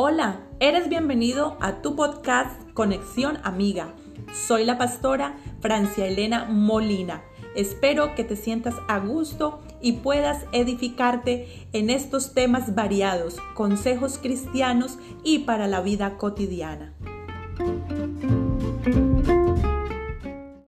Hola, eres bienvenido a tu podcast Conexión Amiga. Soy la pastora Francia Elena Molina. Espero que te sientas a gusto y puedas edificarte en estos temas variados, consejos cristianos y para la vida cotidiana.